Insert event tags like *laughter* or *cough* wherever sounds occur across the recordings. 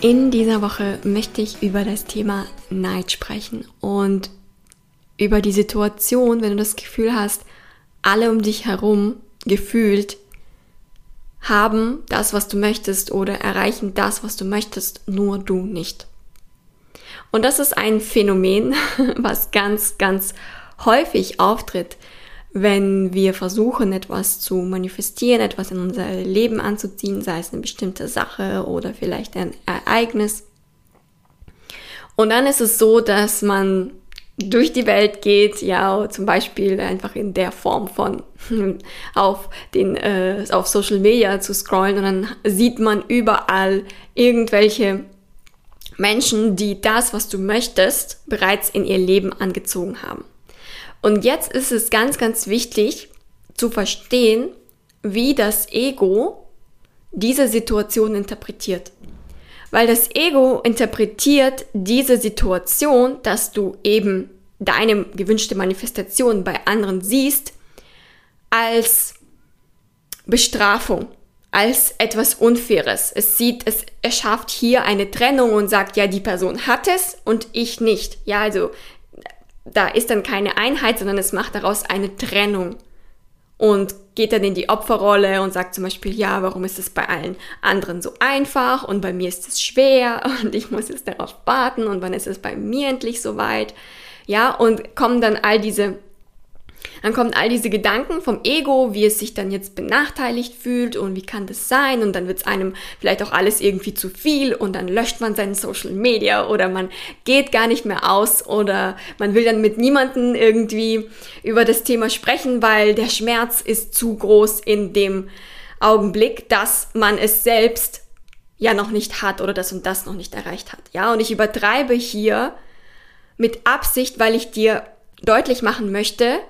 In dieser Woche möchte ich über das Thema Neid sprechen und über die Situation, wenn du das Gefühl hast, alle um dich herum gefühlt haben das, was du möchtest oder erreichen das, was du möchtest, nur du nicht. Und das ist ein Phänomen, *laughs* was ganz, ganz häufig auftritt, wenn wir versuchen, etwas zu manifestieren, etwas in unser Leben anzuziehen, sei es eine bestimmte Sache oder vielleicht ein Ereignis. Und dann ist es so, dass man durch die Welt geht, ja, zum Beispiel einfach in der Form von *laughs* auf den äh, auf Social Media zu scrollen und dann sieht man überall irgendwelche Menschen, die das, was du möchtest, bereits in ihr Leben angezogen haben. Und jetzt ist es ganz, ganz wichtig zu verstehen, wie das Ego diese Situation interpretiert. Weil das Ego interpretiert diese Situation, dass du eben deine gewünschte Manifestation bei anderen siehst, als Bestrafung, als etwas Unfaires. Es sieht, es erschafft hier eine Trennung und sagt, ja, die Person hat es und ich nicht. Ja, also da ist dann keine Einheit, sondern es macht daraus eine Trennung und geht dann in die Opferrolle und sagt zum Beispiel, ja, warum ist es bei allen anderen so einfach und bei mir ist es schwer *laughs* und ich muss jetzt darauf warten und wann ist es bei mir endlich soweit? Ja, und kommen dann all diese dann kommen all diese Gedanken vom Ego, wie es sich dann jetzt benachteiligt fühlt und wie kann das sein und dann wird es einem vielleicht auch alles irgendwie zu viel und dann löscht man seinen Social Media oder man geht gar nicht mehr aus oder man will dann mit niemanden irgendwie über das Thema sprechen, weil der Schmerz ist zu groß in dem Augenblick, dass man es selbst ja noch nicht hat oder das und das noch nicht erreicht hat. Ja, und ich übertreibe hier mit Absicht, weil ich dir deutlich machen möchte,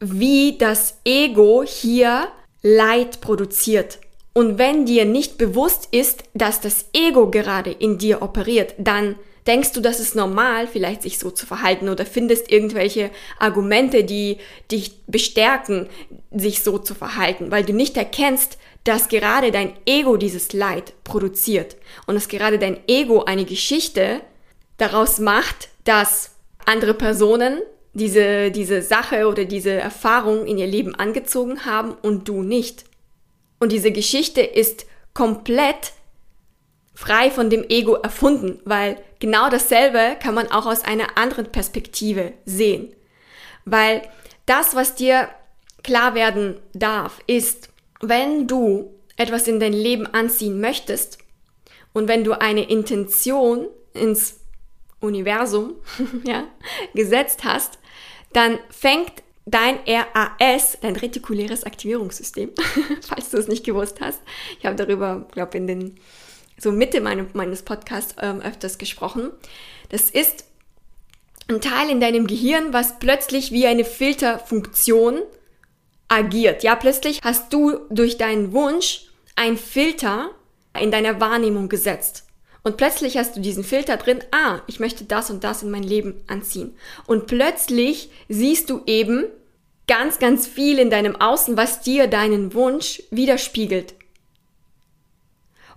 wie das Ego hier Leid produziert. Und wenn dir nicht bewusst ist, dass das Ego gerade in dir operiert, dann denkst du, das ist normal, vielleicht sich so zu verhalten oder findest irgendwelche Argumente, die dich bestärken, sich so zu verhalten, weil du nicht erkennst, dass gerade dein Ego dieses Leid produziert und dass gerade dein Ego eine Geschichte daraus macht, dass andere Personen diese, diese Sache oder diese Erfahrung in ihr Leben angezogen haben und du nicht. Und diese Geschichte ist komplett frei von dem Ego erfunden, weil genau dasselbe kann man auch aus einer anderen Perspektive sehen. Weil das, was dir klar werden darf, ist, wenn du etwas in dein Leben anziehen möchtest und wenn du eine Intention ins Universum *laughs* ja, gesetzt hast, dann fängt dein RAS, dein retikuläres Aktivierungssystem, *laughs* falls du es nicht gewusst hast. Ich habe darüber, glaube in den so Mitte meine, meines Podcasts ähm, öfters gesprochen. Das ist ein Teil in deinem Gehirn, was plötzlich wie eine Filterfunktion agiert. Ja, plötzlich hast du durch deinen Wunsch ein Filter in deiner Wahrnehmung gesetzt. Und plötzlich hast du diesen Filter drin, ah, ich möchte das und das in mein Leben anziehen. Und plötzlich siehst du eben ganz, ganz viel in deinem Außen, was dir deinen Wunsch widerspiegelt.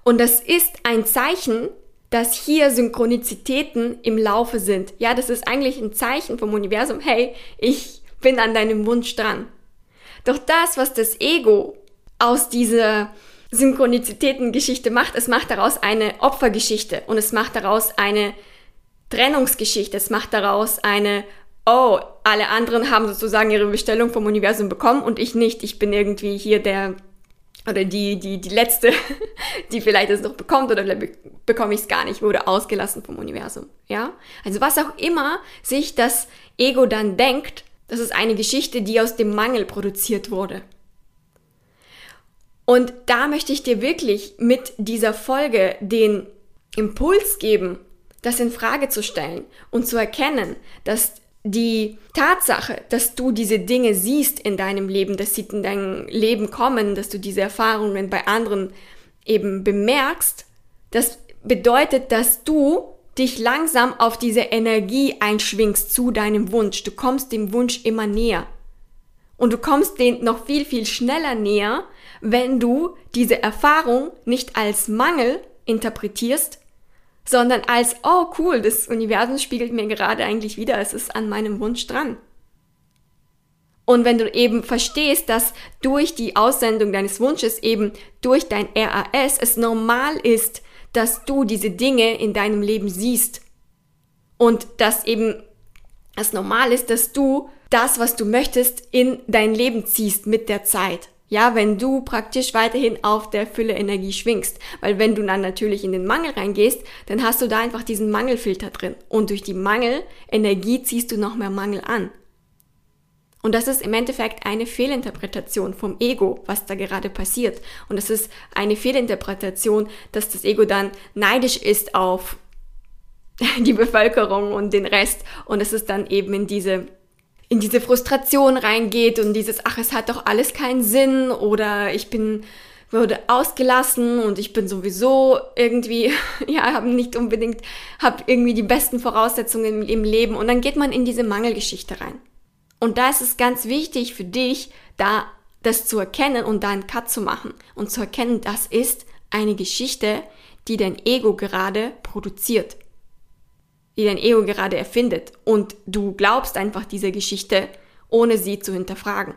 Und das ist ein Zeichen, dass hier Synchronizitäten im Laufe sind. Ja, das ist eigentlich ein Zeichen vom Universum, hey, ich bin an deinem Wunsch dran. Doch das, was das Ego aus dieser Synchronizitäten-Geschichte macht. Es macht daraus eine Opfergeschichte und es macht daraus eine Trennungsgeschichte. Es macht daraus eine, oh, alle anderen haben sozusagen ihre Bestellung vom Universum bekommen und ich nicht. Ich bin irgendwie hier der oder die, die, die letzte, *laughs* die vielleicht es noch bekommt oder bekomme ich es gar nicht, wurde ausgelassen vom Universum. Ja? Also was auch immer sich das Ego dann denkt, das ist eine Geschichte, die aus dem Mangel produziert wurde. Und da möchte ich dir wirklich mit dieser Folge den Impuls geben, das in Frage zu stellen und zu erkennen, dass die Tatsache, dass du diese Dinge siehst in deinem Leben, dass sie in dein Leben kommen, dass du diese Erfahrungen bei anderen eben bemerkst, das bedeutet, dass du dich langsam auf diese Energie einschwingst zu deinem Wunsch. Du kommst dem Wunsch immer näher. Und du kommst den noch viel, viel schneller näher, wenn du diese Erfahrung nicht als Mangel interpretierst, sondern als, oh cool, das Universum spiegelt mir gerade eigentlich wieder, es ist an meinem Wunsch dran. Und wenn du eben verstehst, dass durch die Aussendung deines Wunsches eben durch dein RAS es normal ist, dass du diese Dinge in deinem Leben siehst und dass eben es normal ist, dass du das, was du möchtest, in dein Leben ziehst mit der Zeit. Ja, wenn du praktisch weiterhin auf der Fülle Energie schwingst. Weil wenn du dann natürlich in den Mangel reingehst, dann hast du da einfach diesen Mangelfilter drin. Und durch die Mangelenergie ziehst du noch mehr Mangel an. Und das ist im Endeffekt eine Fehlinterpretation vom Ego, was da gerade passiert. Und es ist eine Fehlinterpretation, dass das Ego dann neidisch ist auf *laughs* die Bevölkerung und den Rest. Und es ist dann eben in diese in diese Frustration reingeht und dieses, ach, es hat doch alles keinen Sinn oder ich bin, wurde ausgelassen und ich bin sowieso irgendwie, *laughs* ja, habe nicht unbedingt, habe irgendwie die besten Voraussetzungen im, im Leben und dann geht man in diese Mangelgeschichte rein. Und da ist es ganz wichtig für dich, da das zu erkennen und da einen Cut zu machen und zu erkennen, das ist eine Geschichte, die dein Ego gerade produziert die dein Ego gerade erfindet und du glaubst einfach diese Geschichte, ohne sie zu hinterfragen.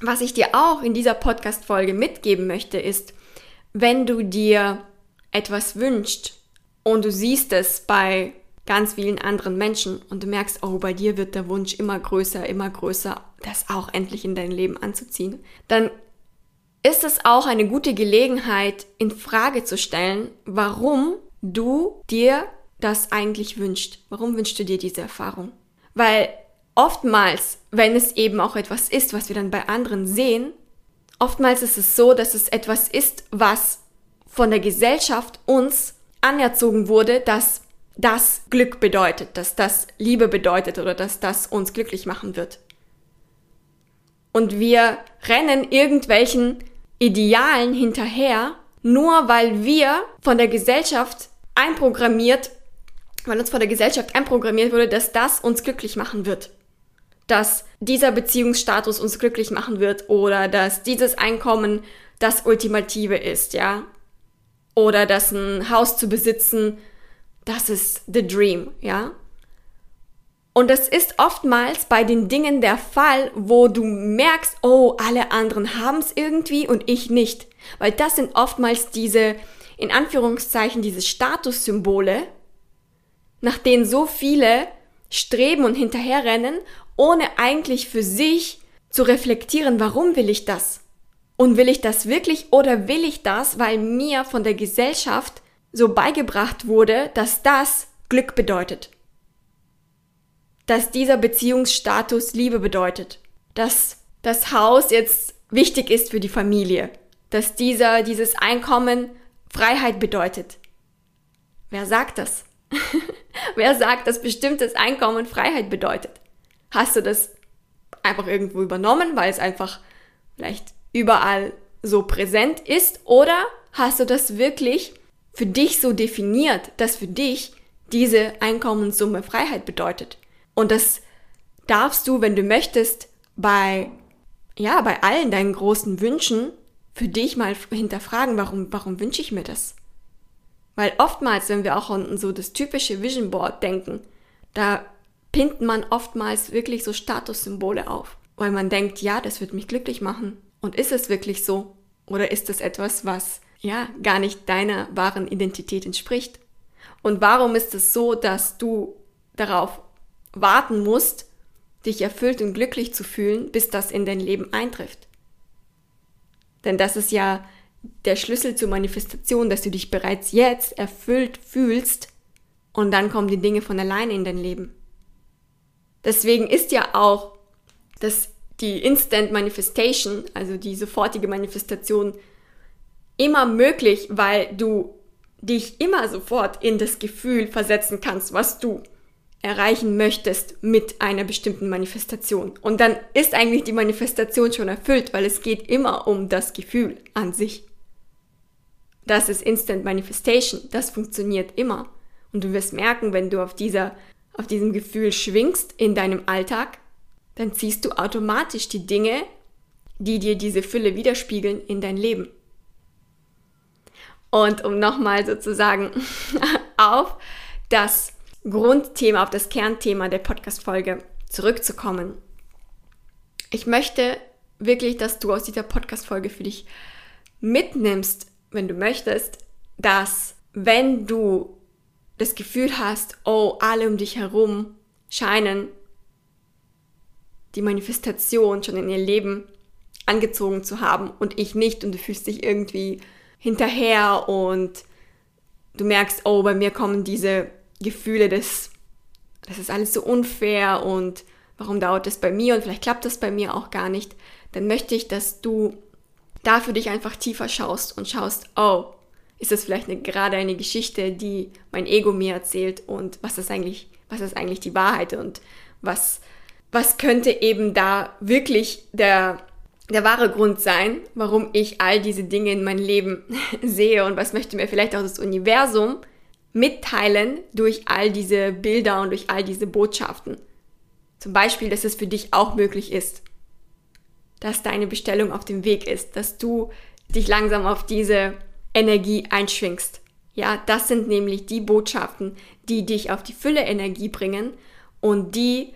Was ich dir auch in dieser Podcast-Folge mitgeben möchte, ist, wenn du dir etwas wünschst und du siehst es bei ganz vielen anderen Menschen und du merkst, oh, bei dir wird der Wunsch immer größer, immer größer, das auch endlich in dein Leben anzuziehen, dann ist es auch eine gute Gelegenheit, in Frage zu stellen, warum du dir das eigentlich wünscht. Warum wünschst du dir diese Erfahrung? Weil oftmals, wenn es eben auch etwas ist, was wir dann bei anderen sehen, oftmals ist es so, dass es etwas ist, was von der Gesellschaft uns anerzogen wurde, dass das Glück bedeutet, dass das Liebe bedeutet oder dass das uns glücklich machen wird. Und wir rennen irgendwelchen Idealen hinterher, nur weil wir von der Gesellschaft einprogrammiert weil uns von der Gesellschaft einprogrammiert wurde, dass das uns glücklich machen wird. Dass dieser Beziehungsstatus uns glücklich machen wird oder dass dieses Einkommen das Ultimative ist, ja. Oder dass ein Haus zu besitzen, das ist the dream, ja. Und das ist oftmals bei den Dingen der Fall, wo du merkst, oh, alle anderen haben es irgendwie und ich nicht. Weil das sind oftmals diese, in Anführungszeichen, diese Statussymbole, nach denen so viele streben und hinterherrennen, ohne eigentlich für sich zu reflektieren, warum will ich das? Und will ich das wirklich oder will ich das, weil mir von der Gesellschaft so beigebracht wurde, dass das Glück bedeutet? Dass dieser Beziehungsstatus Liebe bedeutet? Dass das Haus jetzt wichtig ist für die Familie? Dass dieser, dieses Einkommen Freiheit bedeutet? Wer sagt das? *laughs* Wer sagt, dass bestimmtes Einkommen Freiheit bedeutet? Hast du das einfach irgendwo übernommen, weil es einfach vielleicht überall so präsent ist? Oder hast du das wirklich für dich so definiert, dass für dich diese Einkommenssumme Freiheit bedeutet? Und das darfst du, wenn du möchtest, bei, ja, bei allen deinen großen Wünschen für dich mal hinterfragen, warum, warum wünsche ich mir das? Weil oftmals, wenn wir auch an so das typische Vision Board denken, da pinnt man oftmals wirklich so Statussymbole auf. Weil man denkt, ja, das wird mich glücklich machen. Und ist es wirklich so? Oder ist es etwas, was ja gar nicht deiner wahren Identität entspricht? Und warum ist es so, dass du darauf warten musst, dich erfüllt und glücklich zu fühlen, bis das in dein Leben eintrifft? Denn das ist ja der Schlüssel zur Manifestation, dass du dich bereits jetzt erfüllt fühlst und dann kommen die Dinge von alleine in dein Leben. Deswegen ist ja auch dass die Instant Manifestation, also die sofortige Manifestation, immer möglich, weil du dich immer sofort in das Gefühl versetzen kannst, was du erreichen möchtest mit einer bestimmten Manifestation. Und dann ist eigentlich die Manifestation schon erfüllt, weil es geht immer um das Gefühl an sich. Das ist Instant Manifestation. Das funktioniert immer. Und du wirst merken, wenn du auf dieser, auf diesem Gefühl schwingst in deinem Alltag, dann ziehst du automatisch die Dinge, die dir diese Fülle widerspiegeln, in dein Leben. Und um nochmal sozusagen *laughs* auf das Grundthema, auf das Kernthema der Podcast-Folge zurückzukommen. Ich möchte wirklich, dass du aus dieser Podcast-Folge für dich mitnimmst, wenn du möchtest, dass wenn du das Gefühl hast, oh, alle um dich herum scheinen die Manifestation schon in ihr Leben angezogen zu haben und ich nicht und du fühlst dich irgendwie hinterher und du merkst, oh, bei mir kommen diese Gefühle des, das ist alles so unfair und warum dauert das bei mir und vielleicht klappt das bei mir auch gar nicht, dann möchte ich, dass du da für dich einfach tiefer schaust und schaust, oh, ist das vielleicht eine, gerade eine Geschichte, die mein Ego mir erzählt und was ist eigentlich, was ist eigentlich die Wahrheit und was, was könnte eben da wirklich der, der wahre Grund sein, warum ich all diese Dinge in mein Leben *laughs* sehe und was möchte mir vielleicht auch das Universum mitteilen durch all diese Bilder und durch all diese Botschaften. Zum Beispiel, dass es für dich auch möglich ist, dass deine Bestellung auf dem Weg ist, dass du dich langsam auf diese Energie einschwingst. Ja, das sind nämlich die Botschaften, die dich auf die Fülle Energie bringen und die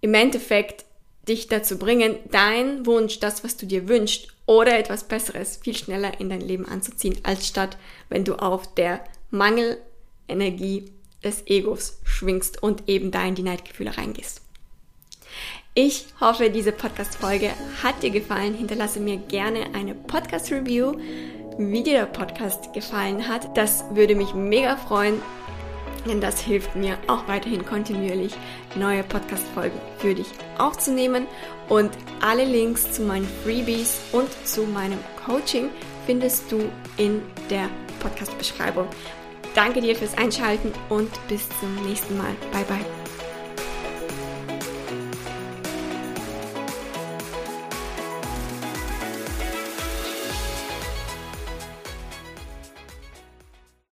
im Endeffekt dich dazu bringen, dein Wunsch, das, was du dir wünschst oder etwas Besseres viel schneller in dein Leben anzuziehen, als statt, wenn du auf der Mangelenergie des Egos schwingst und eben da in die Neidgefühle reingehst. Ich hoffe, diese Podcast-Folge hat dir gefallen. Hinterlasse mir gerne eine Podcast-Review, wie dir der Podcast gefallen hat. Das würde mich mega freuen denn das hilft mir auch weiterhin kontinuierlich neue Podcast-Folgen für dich aufzunehmen. Und alle Links zu meinen Freebies und zu meinem Coaching findest du in der Podcast-Beschreibung. Danke dir fürs Einschalten und bis zum nächsten Mal. Bye bye.